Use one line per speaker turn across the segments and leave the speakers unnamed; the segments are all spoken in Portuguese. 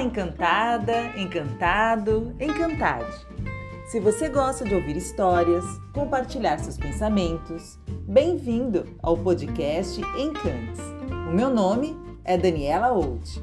Encantada, encantado, encantade. Se você gosta de ouvir histórias, compartilhar seus pensamentos, bem-vindo ao podcast Encantes. O meu nome é Daniela Old.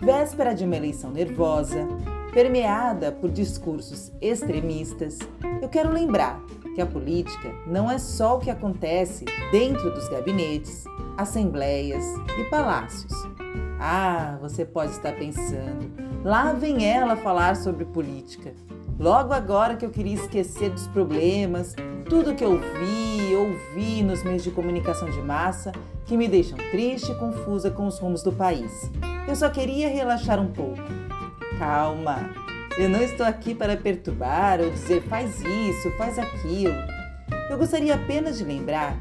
Véspera de uma eleição nervosa, permeada por discursos extremistas, eu quero lembrar que a política não é só o que acontece dentro dos gabinetes, assembleias e palácios. Ah, você pode estar pensando, lá vem ela falar sobre política. Logo agora que eu queria esquecer dos problemas, tudo que eu vi, ouvi nos meios de comunicação de massa que me deixam triste e confusa com os rumos do país. Eu só queria relaxar um pouco. Calma, eu não estou aqui para perturbar ou dizer faz isso, faz aquilo. Eu gostaria apenas de lembrar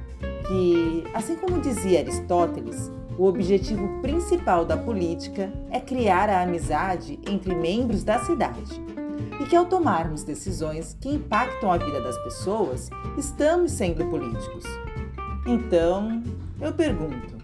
que, assim como dizia Aristóteles, o objetivo principal da política é criar a amizade entre membros da cidade. E que ao tomarmos decisões que impactam a vida das pessoas, estamos sendo políticos. Então, eu pergunto: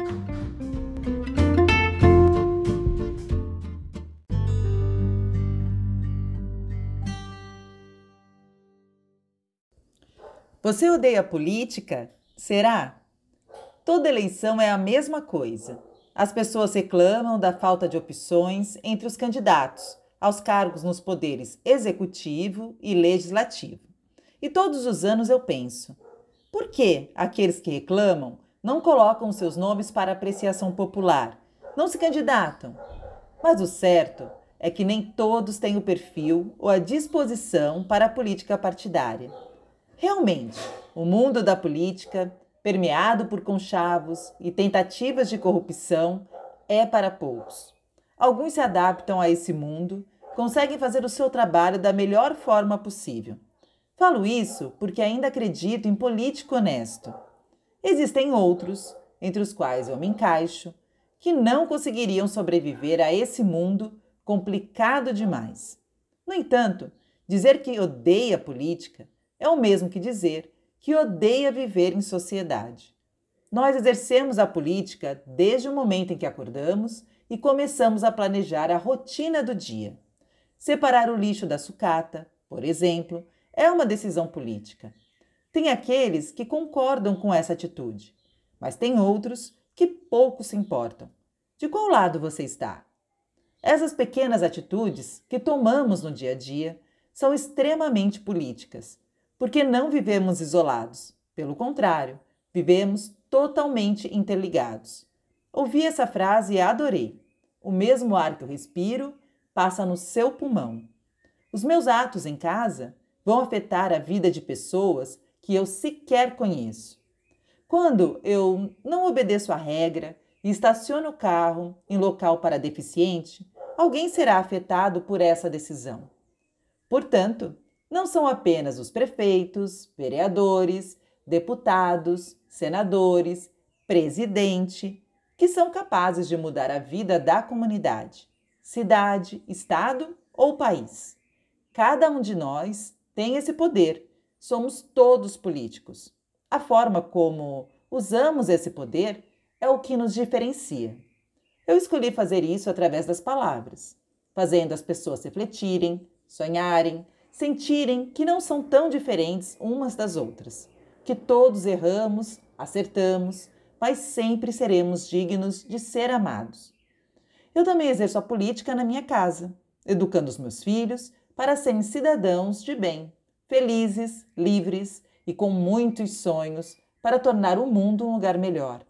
Você odeia política? Será? Toda eleição é a mesma coisa. As pessoas reclamam da falta de opções entre os candidatos aos cargos nos poderes executivo e legislativo. E todos os anos eu penso: por que aqueles que reclamam não colocam seus nomes para apreciação popular, não se candidatam? Mas o certo é que nem todos têm o perfil ou a disposição para a política partidária. Realmente, o mundo da política permeado por conchavos e tentativas de corrupção, é para poucos. Alguns se adaptam a esse mundo, conseguem fazer o seu trabalho da melhor forma possível. Falo isso porque ainda acredito em político honesto. Existem outros, entre os quais eu me encaixo, que não conseguiriam sobreviver a esse mundo complicado demais. No entanto, dizer que odeia política é o mesmo que dizer que odeia viver em sociedade. Nós exercemos a política desde o momento em que acordamos e começamos a planejar a rotina do dia. Separar o lixo da sucata, por exemplo, é uma decisão política. Tem aqueles que concordam com essa atitude, mas tem outros que pouco se importam. De qual lado você está? Essas pequenas atitudes que tomamos no dia a dia são extremamente políticas porque não vivemos isolados. Pelo contrário, vivemos totalmente interligados. Ouvi essa frase e adorei. O mesmo ar que eu respiro passa no seu pulmão. Os meus atos em casa vão afetar a vida de pessoas que eu sequer conheço. Quando eu não obedeço à regra e estaciono o carro em local para deficiente, alguém será afetado por essa decisão. Portanto, não são apenas os prefeitos, vereadores, deputados, senadores, presidente, que são capazes de mudar a vida da comunidade, cidade, estado ou país. Cada um de nós tem esse poder. Somos todos políticos. A forma como usamos esse poder é o que nos diferencia. Eu escolhi fazer isso através das palavras, fazendo as pessoas refletirem, sonharem, sentirem que não são tão diferentes umas das outras, que todos erramos, acertamos, mas sempre seremos dignos de ser amados. Eu também exerço a política na minha casa, educando os meus filhos para serem cidadãos de bem, felizes, livres e com muitos sonhos para tornar o mundo um lugar melhor.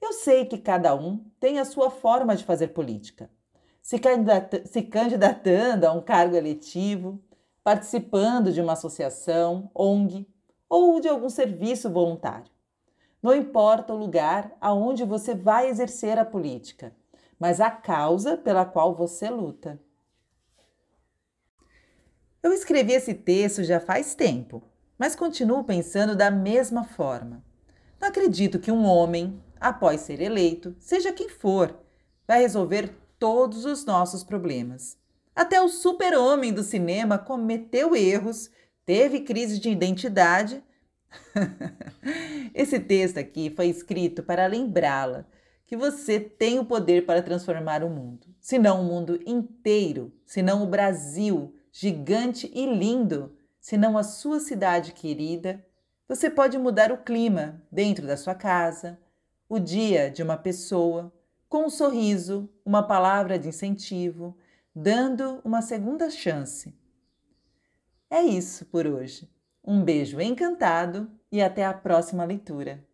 Eu sei que cada um tem a sua forma de fazer política. Se, candidatando a um cargo eletivo, participando de uma associação, ONG ou de algum serviço voluntário. Não importa o lugar aonde você vai exercer a política, mas a causa pela qual você luta. Eu escrevi esse texto já faz tempo, mas continuo pensando da mesma forma. Não acredito que um homem, após ser eleito, seja quem for, vai resolver todos os nossos problemas. Até o super-homem do cinema cometeu erros, teve crise de identidade. Esse texto aqui foi escrito para lembrá-la que você tem o poder para transformar o mundo. Se não o mundo inteiro, se não o Brasil, gigante e lindo, se não a sua cidade querida, você pode mudar o clima dentro da sua casa, o dia de uma pessoa, com um sorriso, uma palavra de incentivo, dando uma segunda chance. É isso por hoje. Um beijo encantado e até a próxima leitura.